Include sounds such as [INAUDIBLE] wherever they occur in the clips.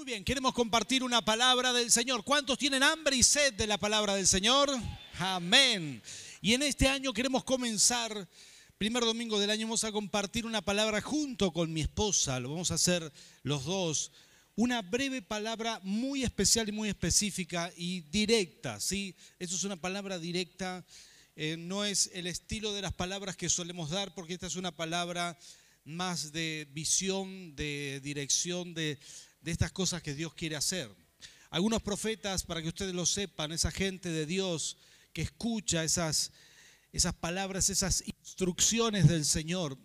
Muy bien, queremos compartir una palabra del Señor. ¿Cuántos tienen hambre y sed de la palabra del Señor? Amén. Y en este año queremos comenzar, primer domingo del año, vamos a compartir una palabra junto con mi esposa, lo vamos a hacer los dos. Una breve palabra muy especial y muy específica y directa, ¿sí? Eso es una palabra directa, eh, no es el estilo de las palabras que solemos dar, porque esta es una palabra más de visión, de dirección, de, de estas cosas que Dios quiere hacer. Algunos profetas, para que ustedes lo sepan, esa gente de Dios que escucha esas, esas palabras, esas instrucciones del Señor,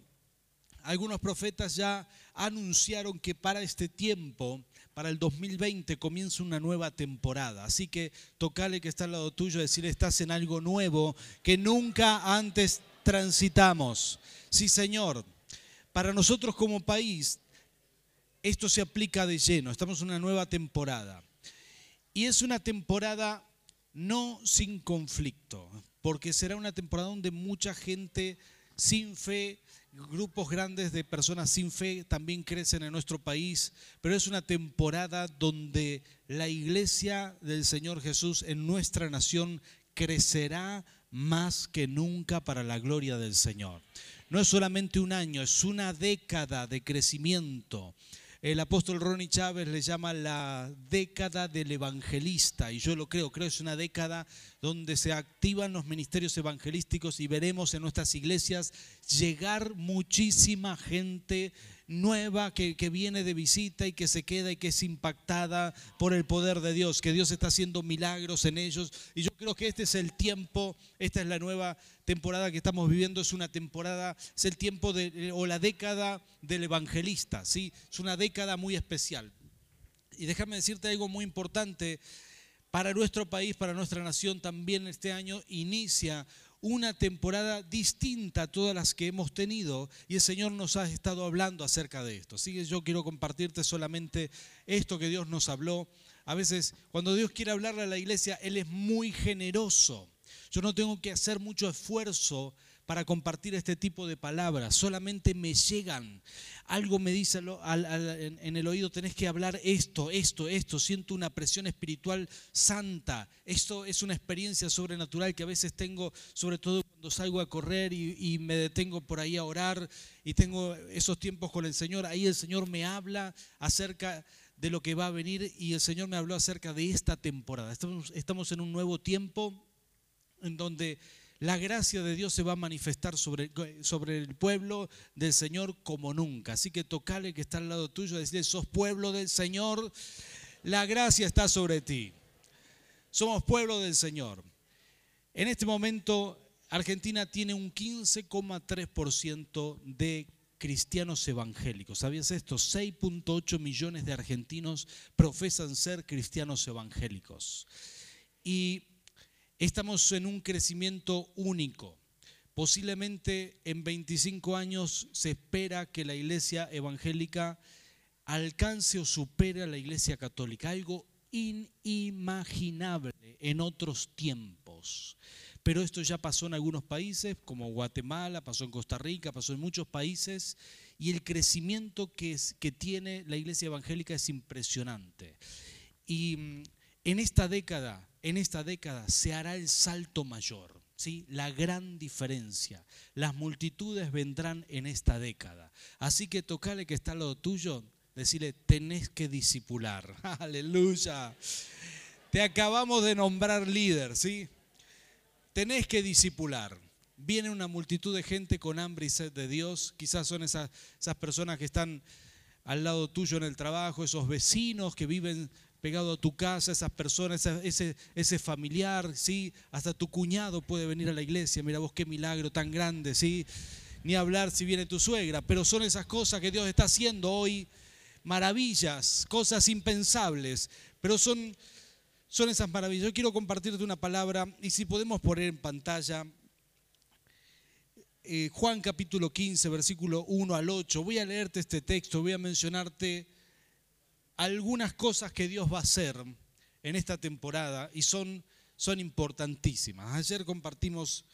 algunos profetas ya anunciaron que para este tiempo, para el 2020, comienza una nueva temporada. Así que tocale que está al lado tuyo, decirle, estás en algo nuevo que nunca antes transitamos. Sí, Señor, para nosotros como país, esto se aplica de lleno. Estamos en una nueva temporada. Y es una temporada no sin conflicto, porque será una temporada donde mucha gente sin fe, grupos grandes de personas sin fe también crecen en nuestro país, pero es una temporada donde la iglesia del Señor Jesús en nuestra nación crecerá más que nunca para la gloria del Señor. No es solamente un año, es una década de crecimiento. El apóstol Ronnie Chávez le llama la década del evangelista, y yo lo creo, creo que es una década donde se activan los ministerios evangelísticos y veremos en nuestras iglesias llegar muchísima gente nueva que, viene de visita y que se queda y que es impactada por el poder de Dios, que Dios está haciendo milagros en ellos. Y yo creo que este es el tiempo, esta es la nueva temporada que estamos viviendo, es una temporada, es el tiempo de, o la década del evangelista, ¿sí? Es una década muy especial. Y déjame decirte algo muy importante. Para nuestro país, para nuestra nación, también este año inicia una temporada distinta a todas las que hemos tenido y el Señor nos ha estado hablando acerca de esto. Así que yo quiero compartirte solamente esto que Dios nos habló. A veces cuando Dios quiere hablarle a la iglesia, Él es muy generoso. Yo no tengo que hacer mucho esfuerzo para compartir este tipo de palabras, solamente me llegan. Algo me dice en el oído, tenés que hablar esto, esto, esto, siento una presión espiritual santa. Esto es una experiencia sobrenatural que a veces tengo, sobre todo cuando salgo a correr y, y me detengo por ahí a orar y tengo esos tiempos con el Señor. Ahí el Señor me habla acerca de lo que va a venir y el Señor me habló acerca de esta temporada. Estamos, estamos en un nuevo tiempo en donde la gracia de Dios se va a manifestar sobre, sobre el pueblo del Señor como nunca. Así que tocale que está al lado tuyo, decirle, sos pueblo del Señor, la gracia está sobre ti. Somos pueblo del Señor. En este momento, Argentina tiene un 15,3% de cristianos evangélicos. ¿Sabías esto? 6.8 millones de argentinos profesan ser cristianos evangélicos. Y Estamos en un crecimiento único. Posiblemente en 25 años se espera que la iglesia evangélica alcance o supere a la iglesia católica, algo inimaginable en otros tiempos. Pero esto ya pasó en algunos países, como Guatemala, pasó en Costa Rica, pasó en muchos países, y el crecimiento que, tiene la iglesia evangélica es impresionante. Y en esta década en esta década se hará el salto mayor, ¿sí? la gran diferencia. Las multitudes vendrán en esta década. Así que tocale que está al lado tuyo, decirle, tenés que disipular. [LAUGHS] Aleluya. Te acabamos de nombrar líder, ¿sí? Tenés que disipular. Viene una multitud de gente con hambre y sed de Dios. Quizás son esas, esas personas que están al lado tuyo en el trabajo, esos vecinos que viven pegado a tu casa, esas personas, ese, ese familiar, ¿sí? Hasta tu cuñado puede venir a la iglesia. Mira vos qué milagro tan grande, ¿sí? Ni hablar si viene tu suegra, pero son esas cosas que Dios está haciendo hoy, maravillas, cosas impensables, pero son, son esas maravillas. Yo quiero compartirte una palabra y si podemos poner en pantalla eh, Juan capítulo 15, versículo 1 al 8. Voy a leerte este texto, voy a mencionarte algunas cosas que Dios va a hacer en esta temporada y son, son importantísimas. Ayer compartimos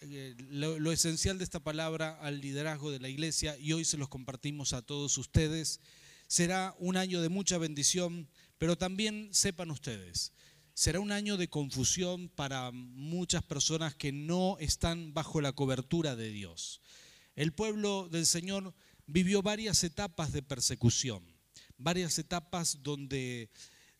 eh, lo, lo, esencial de esta palabra al liderazgo de la iglesia y hoy se los compartimos a todos ustedes. será un año de mucha bendición, pero también sepan ustedes, será un año de confusión para muchas personas que no están bajo la cobertura de Dios. El pueblo del Señor vivió varias etapas de persecución, varias etapas donde,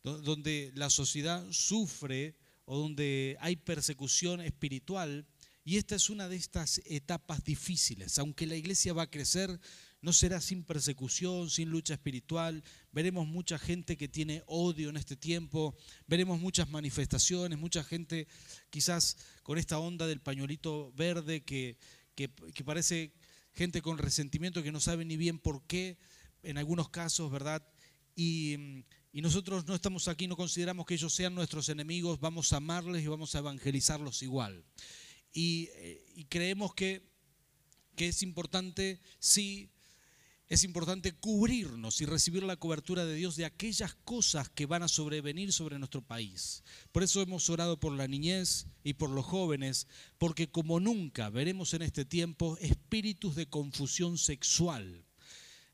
donde la sociedad sufre o donde hay persecución espiritual. Y esta es una de estas etapas difíciles. Aunque la iglesia va a crecer, no será sin persecución, sin lucha espiritual. Veremos mucha gente que tiene odio en este tiempo. Veremos muchas manifestaciones, mucha gente quizás con esta onda del pañuelito verde que, que, parece gente con resentimiento que no sabe ni bien por qué, en algunos casos, ¿verdad? Y, y nosotros no estamos aquí, no consideramos que ellos sean nuestros enemigos, vamos a amarles y vamos a evangelizarlos igual. Y, eh, y creemos que, que es importante, sí, es importante cubrirnos y recibir la cobertura de Dios de aquellas cosas que van a sobrevenir sobre nuestro país. Por eso hemos orado por la niñez y por los jóvenes, porque como nunca veremos en este tiempo espíritus de confusión sexual.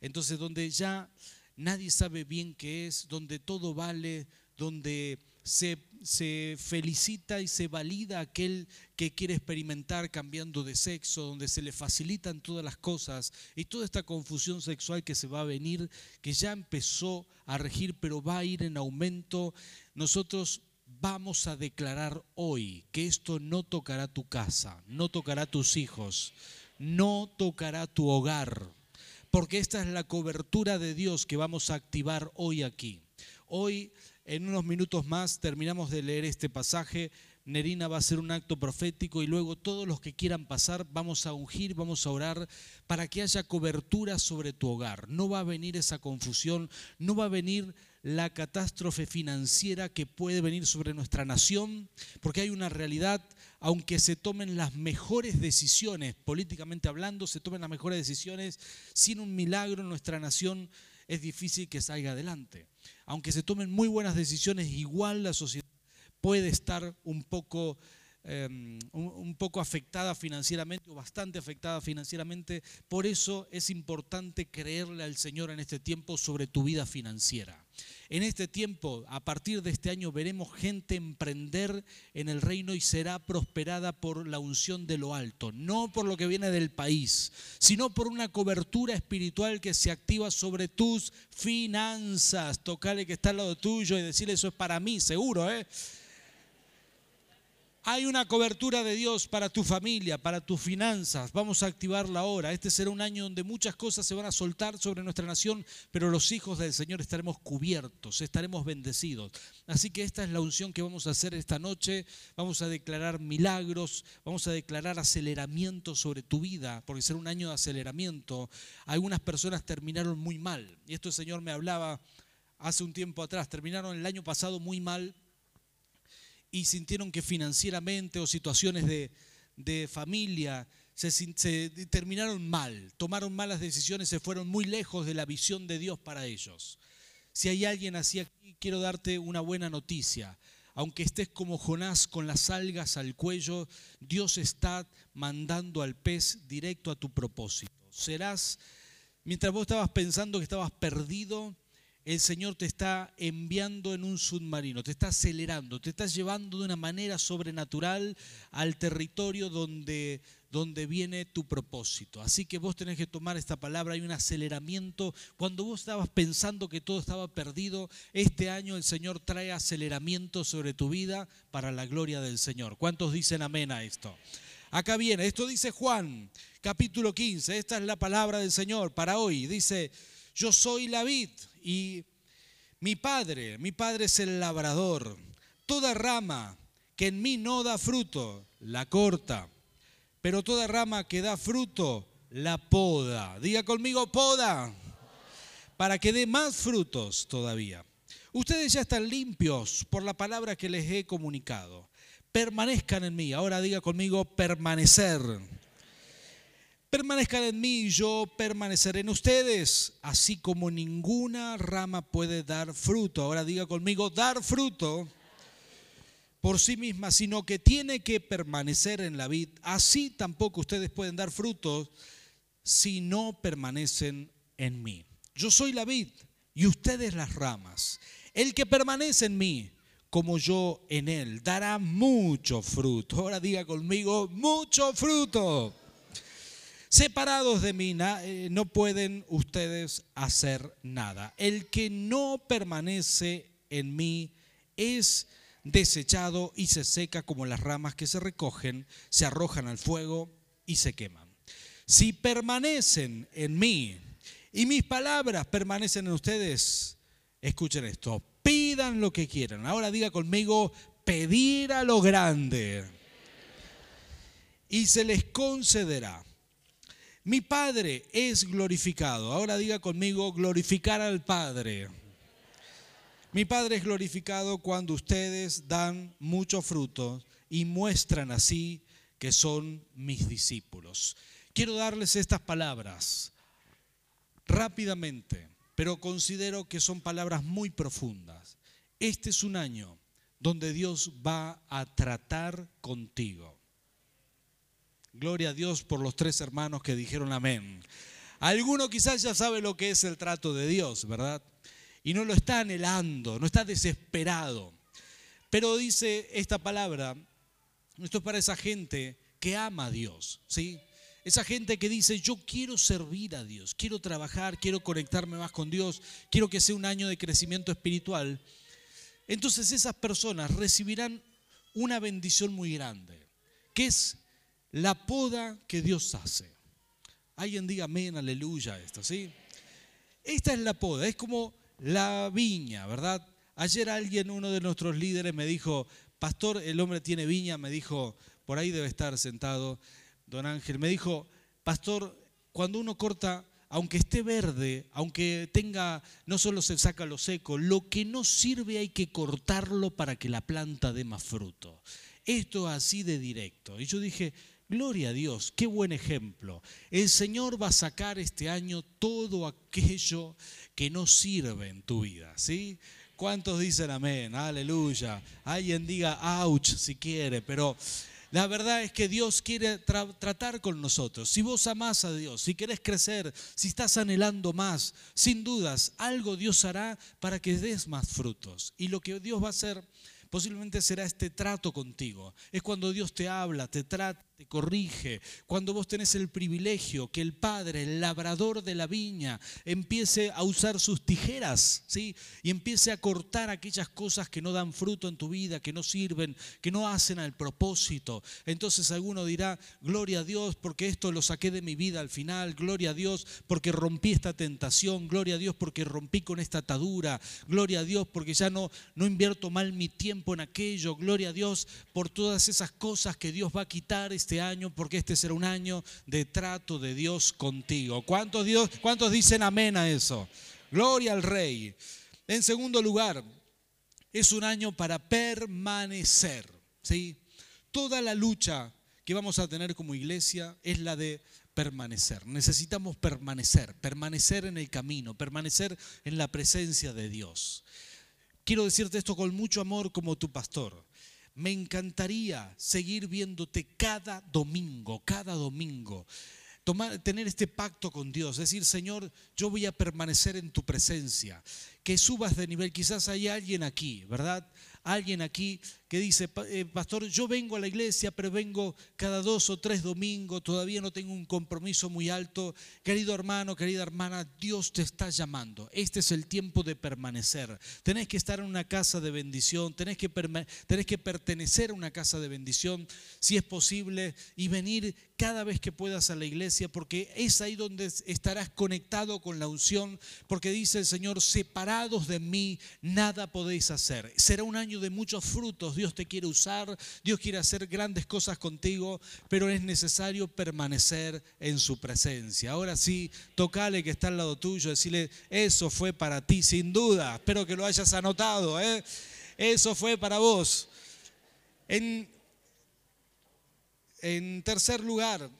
Entonces, donde ya nadie sabe bien qué es, donde todo vale, donde se, felicita y se valida aquel que quiere experimentar cambiando de sexo, donde se le facilitan todas las cosas y toda esta confusión sexual que se va a venir, que ya empezó a regir, pero va a ir en aumento. Nosotros vamos a declarar hoy que esto no tocará tu casa, no tocará tus hijos, no tocará tu hogar, porque esta es la cobertura de Dios que vamos a activar hoy aquí. Hoy en unos minutos más terminamos de leer este pasaje. Nerina va a hacer un acto profético y luego todos los que quieran pasar vamos a ungir, vamos a orar para que haya cobertura sobre tu hogar. No va a venir esa confusión, no va a venir la catástrofe financiera que puede venir sobre nuestra nación, porque hay una realidad, aunque se tomen las mejores decisiones, políticamente hablando, se tomen las mejores decisiones, sin un milagro en nuestra nación es difícil que salga adelante aunque se tomen muy buenas decisiones, igual la sociedad puede estar un poco, em, un, poco afectada financieramente o bastante afectada financieramente. Por eso es importante creerle al Señor en este tiempo sobre tu vida financiera. En este tiempo, a partir de este año, veremos gente emprender en el reino y será prosperada por la unción de lo alto, no por lo que viene del país, sino por una cobertura espiritual que se activa sobre tus finanzas. Tocale que está al lado tuyo y decirle eso es para mí, seguro, ¿eh? Hay una cobertura de Dios para tu familia, para tus finanzas. Vamos a activarla ahora. Este será un año donde muchas cosas se van a soltar sobre nuestra nación, pero los hijos del Señor estaremos cubiertos, estaremos bendecidos. Así que esta es la unción que vamos a hacer esta noche. Vamos a declarar milagros, vamos a declarar aceleramiento sobre tu vida, porque será un año de aceleramiento. Algunas personas terminaron muy mal. Y esto el Señor me hablaba hace un tiempo atrás. Terminaron el año pasado muy mal y sintieron que financieramente o situaciones de, familia se, se, terminaron mal, tomaron malas decisiones, se fueron muy lejos de la visión de Dios para ellos. Si hay alguien así aquí, quiero darte una buena noticia. Aunque estés como Jonás con las algas al cuello, Dios está mandando al pez directo a tu propósito. Serás, mientras vos estabas pensando que estabas perdido, el Señor te está enviando en un submarino, te está acelerando, te está llevando de una manera sobrenatural al territorio donde, donde viene tu propósito. Así que vos tenés que tomar esta palabra, hay un aceleramiento. Cuando vos estabas pensando que todo estaba perdido, este año el Señor trae aceleramiento sobre tu vida para la gloria del Señor. ¿Cuántos dicen amén a esto? Acá viene, esto dice Juan, capítulo 15, esta es la palabra del Señor para hoy. Dice, yo soy la vid y mi padre, mi padre es el labrador. Toda rama que en mí no da fruto, la corta. Pero toda rama que da fruto, la poda. Diga conmigo, poda. Para que dé más frutos todavía. Ustedes ya están limpios por la palabra que les he comunicado. Permanezcan en mí. Ahora diga conmigo, permanecer Permanezcan en mí y yo permaneceré en ustedes, así como ninguna rama puede dar fruto. Ahora diga conmigo, dar fruto por sí misma, sino que tiene que permanecer en la vid. Así tampoco ustedes pueden dar fruto si no permanecen en mí. Yo soy la vid, y ustedes las ramas. El que permanece en mí, como yo en él, dará mucho fruto. Ahora diga conmigo, mucho fruto. Separados de mí eh, no pueden ustedes hacer nada. El que no permanece en mí es desechado y se seca como las ramas que se recogen, se arrojan al fuego y se queman. Si permanecen en mí y mis palabras permanecen en ustedes, escuchen esto, pidan lo que quieran. Ahora diga conmigo, pedir a lo grande y se les concederá. Mi Padre es glorificado. Ahora diga conmigo, glorificar al Padre. Mi Padre es glorificado cuando ustedes dan mucho fruto y muestran así que son mis discípulos. Quiero darles estas palabras rápidamente, pero considero que son palabras muy profundas. Este es un año donde Dios va a tratar contigo. Gloria a Dios por los tres hermanos que dijeron amén. Alguno quizás ya sabe lo que es el trato de Dios, ¿verdad? Y no lo está anhelando, no está desesperado. Pero dice esta palabra, esto es para esa gente que ama a Dios, ¿sí? Esa gente que dice, yo quiero servir a Dios, quiero trabajar, quiero conectarme más con Dios, quiero que sea un año de crecimiento espiritual. Entonces esas personas recibirán una bendición muy grande, que es la poda que Dios hace. Alguien diga amén, aleluya, esto, ¿sí? Esta es la poda, es como la viña, ¿verdad? Ayer alguien, uno de nuestros líderes, me dijo, pastor, el hombre tiene viña, me dijo, por ahí debe estar sentado, don Ángel, me dijo, pastor, cuando uno corta, aunque esté verde, aunque tenga, no solo se saca lo seco, lo que no sirve hay que cortarlo para que la planta dé más fruto. Esto así de directo. Y yo dije, Gloria a Dios, qué buen ejemplo. El Señor va a sacar este año todo aquello que no sirve en tu vida, ¿sí? ¿Cuántos dicen amén? Aleluya. Alguien diga ouch si quiere, pero la verdad es que Dios quiere tratar con nosotros. Si vos amás a Dios, si querés crecer, si estás anhelando más, sin dudas, algo Dios hará para que des más frutos. Y lo que Dios va a hacer posiblemente será este trato contigo. Es cuando Dios te habla, te trata te corrige, cuando vos tenés el privilegio que el padre, el labrador de la viña, empiece a usar sus tijeras, ¿sí? Y empiece a cortar aquellas cosas que no dan fruto en tu vida, que no sirven, que no hacen al propósito. Entonces alguno dirá, gloria a Dios porque esto lo saqué de mi vida al final, gloria a Dios porque rompí esta tentación, gloria a Dios porque rompí con esta atadura, gloria a Dios porque ya no, no invierto mal mi tiempo en aquello, gloria a Dios por todas esas cosas que Dios va a quitar este año porque este será un año de trato de Dios contigo. ¿Cuántos, Dios, cuántos dicen amén a eso? Gloria al Rey. En segundo lugar, es un año para permanecer. ¿sí? Toda la lucha que vamos a tener como iglesia es la de permanecer. Necesitamos permanecer, permanecer en el camino, permanecer en la presencia de Dios. Quiero decirte esto con mucho amor como tu pastor me encantaría seguir viéndote cada domingo, cada domingo. Tomar, tener este pacto con Dios, decir, Señor, yo voy a permanecer en tu presencia, que subas de nivel, quizás hay alguien aquí, ¿verdad? Alguien aquí que dice, eh, pastor, yo vengo a la iglesia, pero vengo cada dos o tres domingos, todavía no tengo un compromiso muy alto. Querido hermano, querida hermana, Dios te está llamando. Este es el tiempo de permanecer. Tenés que estar en una casa de bendición, tenés que, tenés que pertenecer a una casa de bendición, si es posible, y venir cada vez que puedas a la iglesia, porque es ahí donde estarás conectado con la unción, porque dice el Señor, separados de mí, nada podéis hacer. Será un año de muchos frutos Dios te quiere usar, Dios quiere hacer grandes cosas contigo, pero es necesario permanecer en su presencia. Ahora sí, tocale que está al lado tuyo, decirle, eso fue para ti, sin duda. Espero que lo hayas anotado. ¿eh? Eso fue para vos. En, en tercer lugar,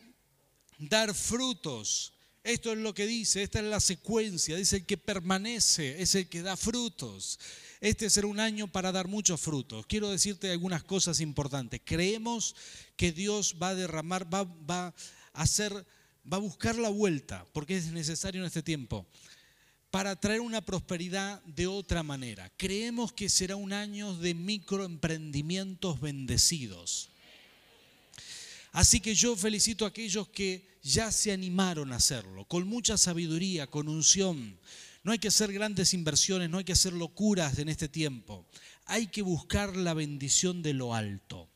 dar frutos. Esto es lo que dice, esta es la secuencia. Dice el que permanece es el que da frutos. Este será un año para dar muchos frutos. Quiero decirte algunas cosas importantes. Creemos que Dios va a derramar, va, a hacer, va a buscar la vuelta, porque es necesario en este tiempo. para traer una prosperidad de otra manera. Creemos que será un año de microemprendimientos bendecidos. Así que yo felicito a aquellos que ya se animaron a hacerlo, con mucha sabiduría, con unción. No hay que hacer grandes inversiones, no hay que hacer locuras en este tiempo. Hay que buscar la bendición de lo alto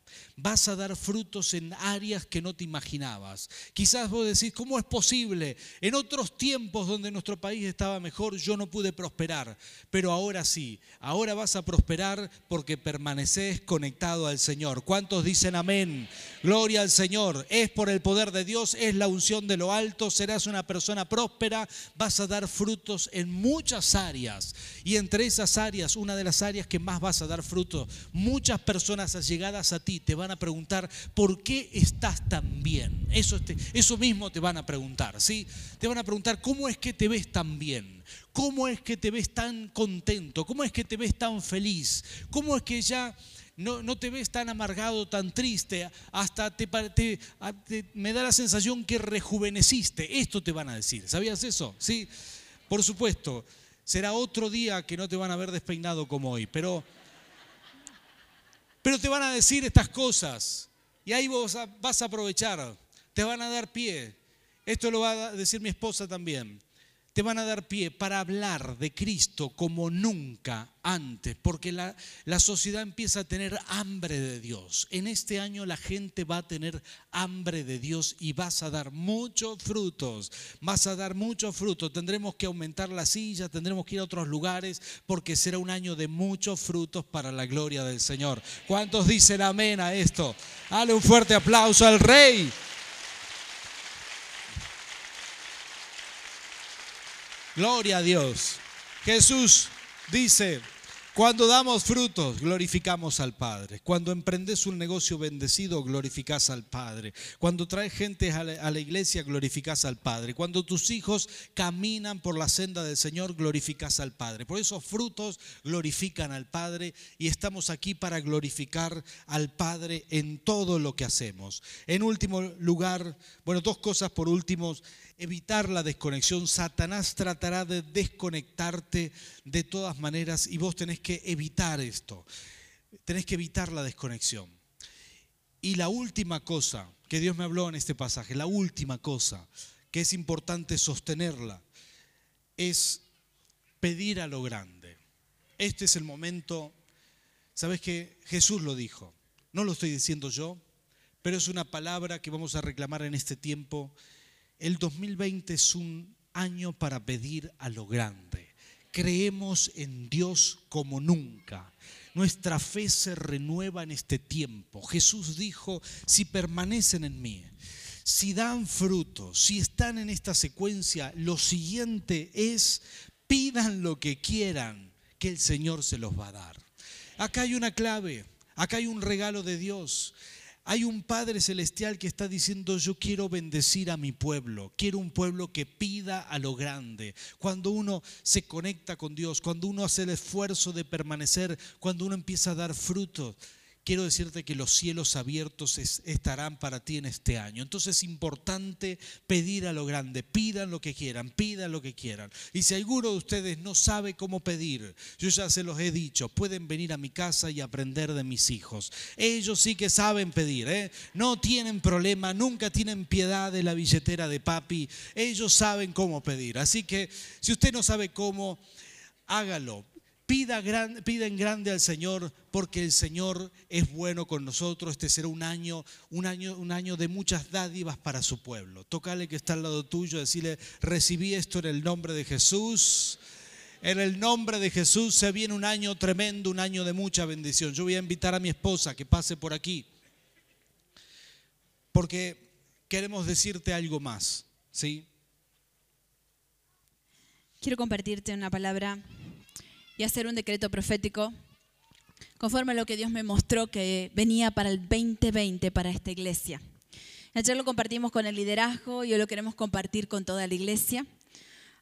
vas a dar frutos en áreas que no te imaginabas. Quizás vos decís, ¿cómo es posible? En otros tiempos donde nuestro país estaba mejor, yo no pude prosperar, pero ahora sí, ahora vas a prosperar porque permaneces conectado al Señor. ¿Cuántos dicen amén? Gloria al Señor. Es por el poder de Dios, es la unción de lo alto, serás una persona próspera, vas a dar frutos en muchas áreas. Y entre esas áreas, una de las áreas que más vas a dar frutos, muchas personas allegadas a ti te van a preguntar, ¿por qué estás tan bien? Eso, eso mismo te van a preguntar, ¿sí? Te van a preguntar, ¿cómo es que te ves tan bien? ¿Cómo es que te ves tan contento? ¿Cómo es que te ves tan feliz? ¿Cómo es que ya no, no, te ves tan amargado, tan triste, hasta te, me da la sensación que rejuveneciste. Esto te van a decir. ¿Sabías eso? Sí, por supuesto. Será otro día que no te van a ver despeinado como hoy, pero pero te van a decir estas cosas. Y ahí vos vas a aprovechar, te van a dar pie. Esto lo va a decir mi esposa también te van a dar pie para hablar de Cristo como nunca antes, porque la, la, sociedad empieza a tener hambre de Dios. En este año la gente va a tener hambre de Dios y vas a dar muchos frutos, vas a dar muchos frutos. Tendremos que aumentar la silla, tendremos que ir a otros lugares, porque será un año de muchos frutos para la gloria del Señor. ¿Cuántos dicen amén a esto? Dale un fuerte aplauso al Rey. Gloria a Dios. Jesús dice, cuando damos frutos, glorificamos al Padre. Cuando emprendes un negocio bendecido, glorificas al Padre. Cuando traes gente a la, iglesia, glorificas al Padre. Cuando tus hijos caminan por la senda del Señor, glorificas al Padre. Por esos frutos glorifican al Padre y estamos aquí para glorificar al Padre en todo lo que hacemos. En último lugar, bueno, dos cosas por último evitar la desconexión. Satanás tratará de desconectarte de todas maneras y vos tenés que evitar esto. Tenés que evitar la desconexión. Y la última cosa que Dios me habló en este pasaje, la última cosa que es importante sostenerla, es pedir a lo grande. Este es el momento, ¿sabes que Jesús lo dijo, no lo estoy diciendo yo, pero es una palabra que vamos a reclamar en este tiempo el 2020 es un año para pedir a lo grande. Creemos en Dios como nunca. Nuestra fe se renueva en este tiempo. Jesús dijo, si permanecen en mí, si dan fruto, si están en esta secuencia, lo siguiente es, pidan lo que quieran, que el Señor se los va a dar. Acá hay una clave, acá hay un regalo de Dios. Hay un Padre Celestial que está diciendo, yo quiero bendecir a mi pueblo, quiero un pueblo que pida a lo grande. Cuando uno se conecta con Dios, cuando uno hace el esfuerzo de permanecer, cuando uno empieza a dar frutos, quiero decirte que los cielos abiertos estarán para ti en este año. Entonces es importante pedir a lo grande, pidan lo que quieran, pidan lo que quieran. Y si alguno de ustedes no sabe cómo pedir, yo ya se los he dicho, pueden venir a mi casa y aprender de mis hijos. Ellos sí que saben pedir, ¿eh? no tienen problema, nunca tienen piedad de la billetera de papi, ellos saben cómo pedir. Así que si usted no sabe cómo, hágalo, Pida, en grande al Señor porque el Señor es bueno con nosotros. Este será un año, un año, un año de muchas dádivas para su pueblo. Tócale que está al lado tuyo, decirle, recibí esto en el nombre de Jesús. En el nombre de Jesús se viene un año tremendo, un año de mucha bendición. Yo voy a invitar a mi esposa que pase por aquí. Porque queremos decirte algo más, ¿sí? Quiero compartirte una palabra y hacer un decreto profético conforme a lo que Dios me mostró que venía para el 2020 para esta iglesia. Ayer lo compartimos con el liderazgo y hoy lo queremos compartir con toda la iglesia.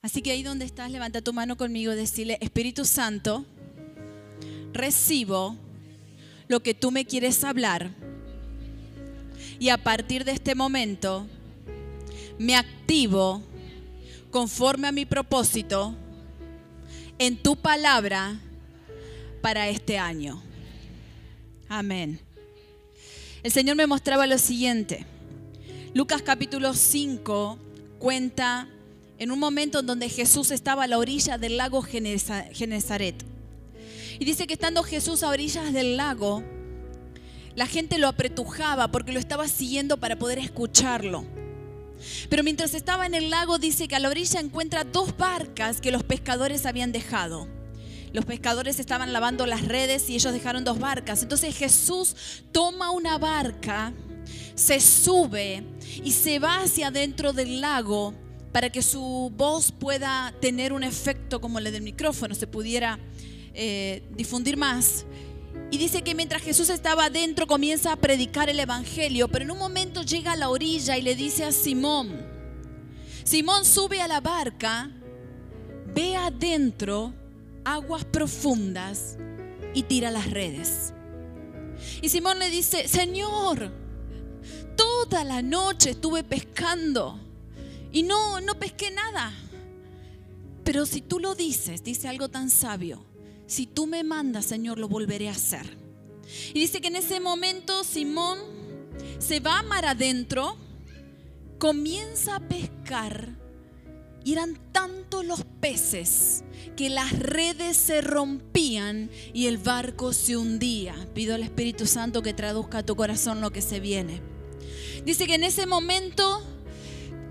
Así que ahí donde estás, levanta tu mano conmigo y decirle, Espíritu Santo, recibo lo que tú me quieres hablar y a partir de este momento me activo conforme a mi propósito en tu palabra para este año. Amén. El Señor me mostraba lo siguiente. Lucas capítulo 5 cuenta en un momento en donde Jesús estaba a la orilla del lago Genezaret. Y dice que estando Jesús a orillas del lago, la gente lo apretujaba porque lo estaba siguiendo para poder escucharlo. Pero mientras estaba en el lago dice que a la orilla encuentra dos barcas que los pescadores habían dejado. Los pescadores estaban lavando las redes y ellos dejaron dos barcas. Entonces Jesús toma una barca, se sube y se va hacia adentro del lago para que su voz pueda tener un efecto como el del micrófono, se pudiera eh, difundir más. Y dice que mientras Jesús estaba adentro comienza a predicar el Evangelio, pero en un momento llega a la orilla y le dice a Simón, Simón sube a la barca, ve adentro aguas profundas y tira las redes. Y Simón le dice, Señor, toda la noche estuve pescando y no, no pesqué nada. Pero si tú lo dices, dice algo tan sabio, si tú me mandas, Señor, lo volveré a hacer. Y dice que en ese momento Simón se va a mar adentro, comienza a pescar y eran tantos los peces que las redes se rompían y el barco se hundía. Pido al Espíritu Santo que traduzca a tu corazón lo que se viene. Dice que en ese momento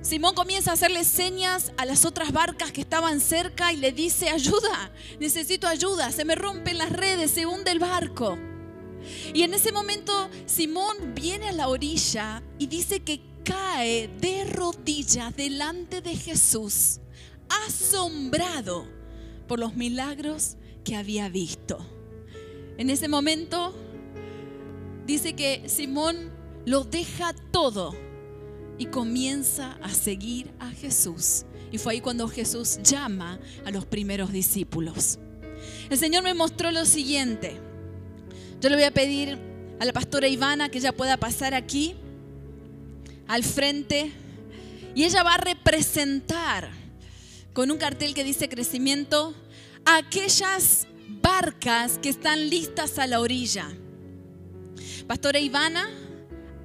Simón comienza a hacerle señas a las otras barcas que estaban cerca y le dice, ayuda, necesito ayuda, se me rompen las redes, se hunde el barco. Y en ese momento Simón viene a la orilla y dice que cae de rodillas delante de Jesús, asombrado por los milagros que había visto. En ese momento dice que Simón lo deja todo y comienza a seguir a Jesús. Y fue ahí cuando Jesús llama a los primeros discípulos. El Señor me mostró lo siguiente. Yo le voy a pedir a la pastora Ivana que ella pueda pasar aquí al frente y ella va a representar con un cartel que dice crecimiento aquellas barcas que están listas a la orilla. Pastora Ivana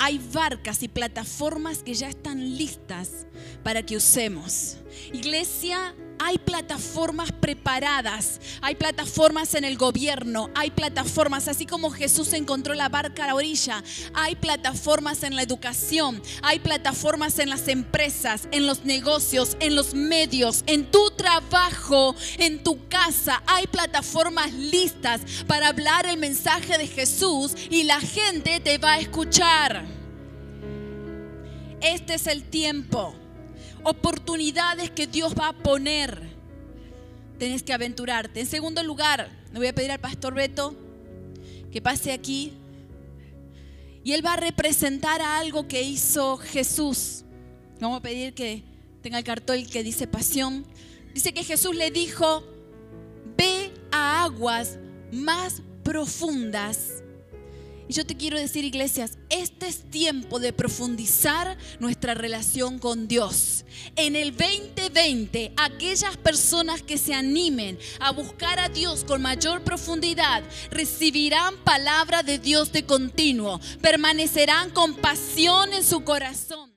hay barcas y plataformas que ya están listas para que usemos. Iglesia, hay plataformas preparadas, hay plataformas en el gobierno, hay plataformas, así como Jesús encontró la barca a la orilla, hay plataformas en la educación, hay plataformas en las empresas, en los negocios, en los medios, en tu trabajo, en tu casa, hay plataformas listas para hablar el mensaje de Jesús y la gente te va a escuchar. Este es el tiempo. Oportunidades que Dios va a poner. Tienes que aventurarte. En segundo lugar, le voy a pedir al pastor Beto que pase aquí. Y él va a representar a algo que hizo Jesús. Vamos a pedir que tenga el cartón que dice pasión. Dice que Jesús le dijo, ve a aguas más profundas y yo te quiero decir, iglesias, este es tiempo de profundizar nuestra relación con Dios. En el 2020, aquellas personas que se animen a buscar a Dios con mayor profundidad recibirán palabra de Dios de continuo, permanecerán con pasión en su corazón.